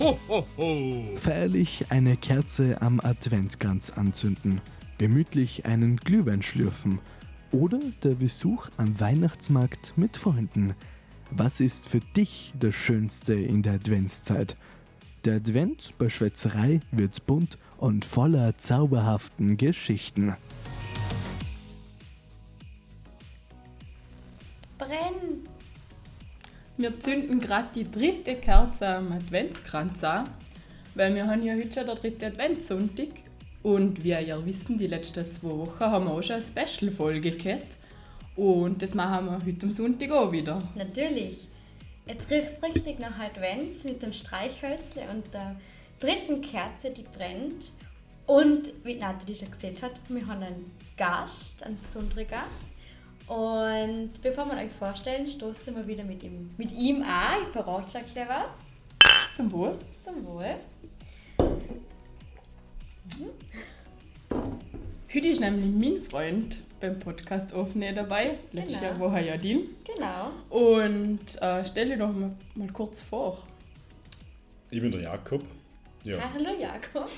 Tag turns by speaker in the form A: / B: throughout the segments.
A: Ho.
B: Feierlich eine Kerze am Adventkranz anzünden, gemütlich einen Glühwein schlürfen oder der Besuch am Weihnachtsmarkt mit Freunden. Was ist für dich das Schönste in der Adventszeit? Der Advent bei Schwätzerei wird bunt und voller zauberhaften Geschichten.
C: Wir zünden gerade die dritte Kerze am Adventskranz an, weil wir haben ja heute schon der dritte Adventssonntag und wie ihr wissen, die letzten zwei Wochen haben wir auch schon eine Special-Folge gehabt und das machen wir heute am Sonntag auch wieder.
D: Natürlich. Jetzt riecht es richtig nach Advent mit dem Streichhölzle und der dritten Kerze, die brennt. Und wie Nathalie schon gesehen hat, wir haben einen Gast, einen besonderen Gast. Und bevor wir euch vorstellen, stoßen wir wieder mit ihm, mit ihm an. Ich verrate schon gleich was.
C: Zum Wohl.
D: Zum Wohl.
C: Heute ist nämlich mein Freund beim Podcast aufnehmen dabei. Letztes
D: Genau.
C: Jahr war er ja din.
D: Genau.
C: Und äh, stell dir doch mal, mal kurz vor.
E: Ich bin der Jakob. Ja,
D: Ah, hallo Jakob.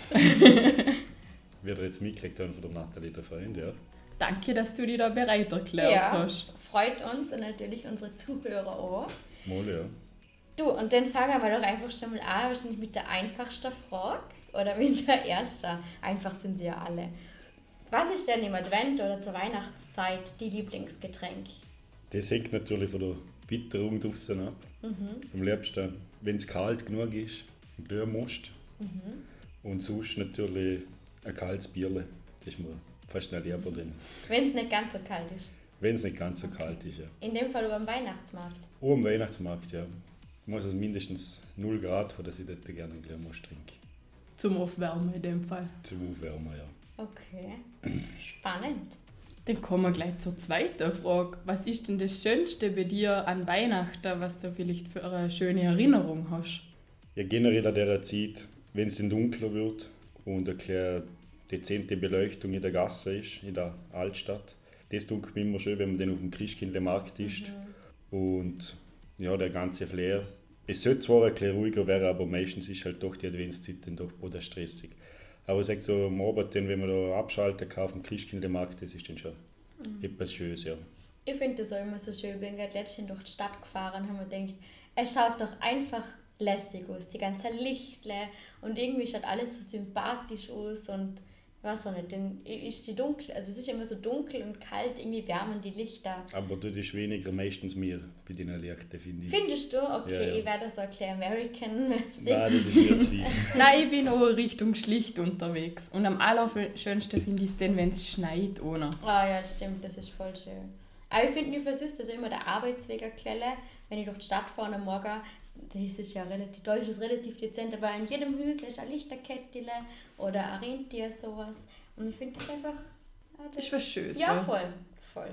E: wie ihr jetzt mitgekriegt habt von der Nathalie, der Freund, ja.
C: Danke, dass du dich da bereit erklärt
D: Ja,
C: hast.
D: freut uns und natürlich unsere Zuhörer auch.
E: Mal, ja.
D: Du, und dann fangen wir doch einfach schon mal an, wahrscheinlich mit der einfachsten Frage oder mit der ersten. Einfach sind sie ja alle. Was ist denn im Advent oder zur Weihnachtszeit die Lieblingsgetränk?
E: Das hängt natürlich von der Witterung draußen ab. Am liebsten, wenn es kalt genug ist, ein Glühen musst. Und sonst natürlich ein kaltes Bierle. Das ist mir fast nicht lieber drin.
D: Wenn es nicht ganz so kalt ist.
E: Wenn es nicht ganz so kalt ist, ja.
D: In dem Fall über am Weihnachtsmarkt.
E: Auch am Weihnachtsmarkt, ja. Muss es mindestens 0 Grad haben, dass ich dort gerne einen Glühen muss trinken.
C: Zum Aufwärmen in dem Fall.
E: Zum Aufwärmen, ja.
D: Okay. Spannend.
C: Dann kommen wir gleich zur zweiten Frage. Was ist denn das Schönste bei dir an Weihnachten, was du vielleicht für eine schöne Erinnerung hast?
E: Ja, generell an dieser Zeit, wenn es dann dunkler wird und eine kleine dezente Beleuchtung in der Gasse ist, in der Altstadt, das dunkelt mir immer schön, wenn man dann auf dem Christkindlmarkt ist. Und ja, der ganze Flair. Es sollte zwar ein bisschen ruhiger werden, aber meistens ist halt doch die Adventszeit dann doch oder stressig. Aber ich sage so, am Abend, dann, wenn man da abschalten kann auf dem Christkindlmarkt, das ist dann schon etwas Schönes, ja.
D: Ich finde das auch immer so schön. Ich bin gerade letztens durch die Stadt gefahren und habe mir gedacht, es schaut doch einfach lässig aus, die ganze Lichtle und irgendwie schaut alles so sympathisch aus und weiß auch nicht, dann ist die dunkel, also es ist immer so dunkel und kalt, irgendwie wärmen die Lichter.
E: Aber das ist weniger meistens mir bei den Lichten, finde ich.
D: Findest du? Okay,
E: Ja, ja.
D: ich werde so ein bisschen American-mäßig.
E: Nein, das ist mir zu viel.
C: Nein, ich bin auch Richtung schlicht unterwegs. Und am allerschönsten finde ich es dann, wenn es schneit ohne.
D: Ah ja, das stimmt, das ist voll schön. Aber ich finde, mir versüßt also immer der Arbeitsweg erklären, wenn ich durch die Stadt fahre am Morgen, da ist ja relativ, da ist relativ dezent, aber in jedem Häusle ist ein Lichterkettchen oder ein Rentier, sowas. Und ich finde das einfach... ah,
C: Das ist was Schönes.
D: ja, voll, voll,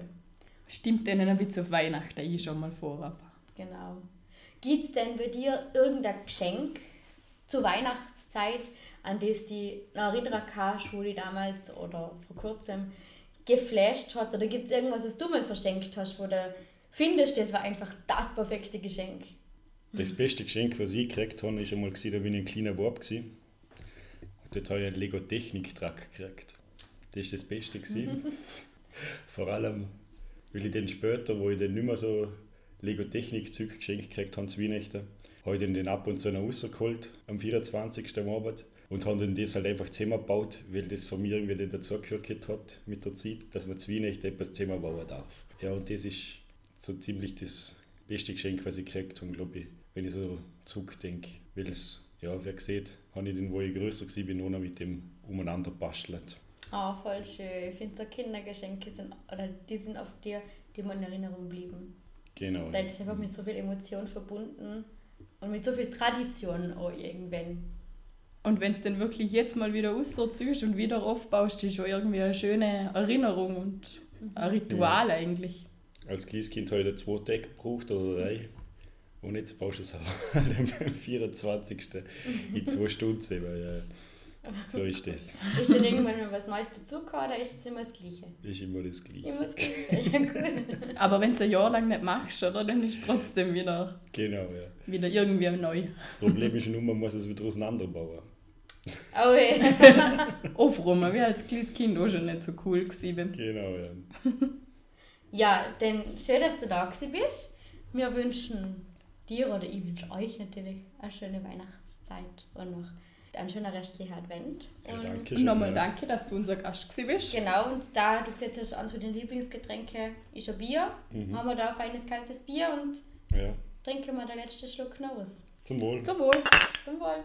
C: Stimmt denen ein bisschen auf Weihnachten ich schon mal vorab.
D: genau. Gibt es denn bei dir irgendein Geschenk zur Weihnachtszeit, an das die kannst, wo die damals oder vor kurzem geflasht hat? Oder gibt es irgendwas, was du mal verschenkt hast, wo du findest, das war einfach das perfekte Geschenk?
E: Das beste Geschenk, was ich gekriegt habe, ist einmal, gewesen, da bin ich ein kleiner Bub. Gewesen. Und dort habe ich einen Lego Technik Truck gekriegt. Das ist das Beste. Gewesen. Vor allem, weil ich dann später, wo ich dann nicht mehr so Lego Technik Zeug geschenkt gekriegt habe, zu Weihnachten, habe ich den ab und zu noch rausgeholt, am 24. am Abend. Und habe dann das halt einfach zusammengebaut, weil das von mir irgendwie dann dazugehört hat mit der Zeit, dass man zu Weihnachten etwas zusammenbauen darf. Ja, und das ist so ziemlich das beste Geschenk, was ich gekriegt habe, glaube ich, wenn ich so zurückdenke. Weil es, ja, wie gesagt, habe ich dann, wo ich größer war, noch noch mit dem umeinander bastelt.
D: Oh, voll schön. Ich finde so Kindergeschenke sind, oder die sind auf dir, die mir in Erinnerung blieben.
E: Genau.
D: Da ist einfach mit so viel Emotion verbunden und mit so viel Tradition auch irgendwann.
C: Und wenn es dann wirklich jetzt mal wieder aussortierst und wieder aufbaust, ist schon irgendwie eine schöne Erinnerung und ein Ritual eigentlich.
E: Als kleines Kind habe ich zwei Tage gebraucht oder drei. Und jetzt baust du es halt am 24. in zwei Stunden. Weil, äh, So ist das.
D: Ist denn irgendwann mal was Neues dazugekommen oder ist es immer das Gleiche?
E: Ist immer das Gleiche.
D: Immer das Gleiche. Ja, gut.
C: Aber wenn du es ein Jahr lang nicht machst, oder, dann ist es trotzdem wieder,
E: Genau, ja.
C: wieder irgendwie neu.
E: Das Problem ist nur, man muss es wieder auseinanderbauen.
D: Oh hey.
C: Aufräumen, wie als kleines Kind auch schon nicht so cool gewesen.
E: Genau, ja.
D: Ja, dann schön, dass du da gewesen bist. Wir wünschen dir oder ich wünsche euch natürlich eine schöne Weihnachtszeit und noch einen schönen restlichen Advent.
E: Ja,
D: Und
E: danke
C: nochmal danke, dass du unser Gast gewesen bist.
D: Genau, und da du gesagt hast, eines von den Lieblingsgetränke ist ein Bier,
E: Mhm.
D: haben wir da ein feines kaltes Bier und
E: Ja.
D: trinken wir den letzten Schluck noch aus.
E: Zum Wohl.
C: Zum Wohl.
D: Zum Wohl.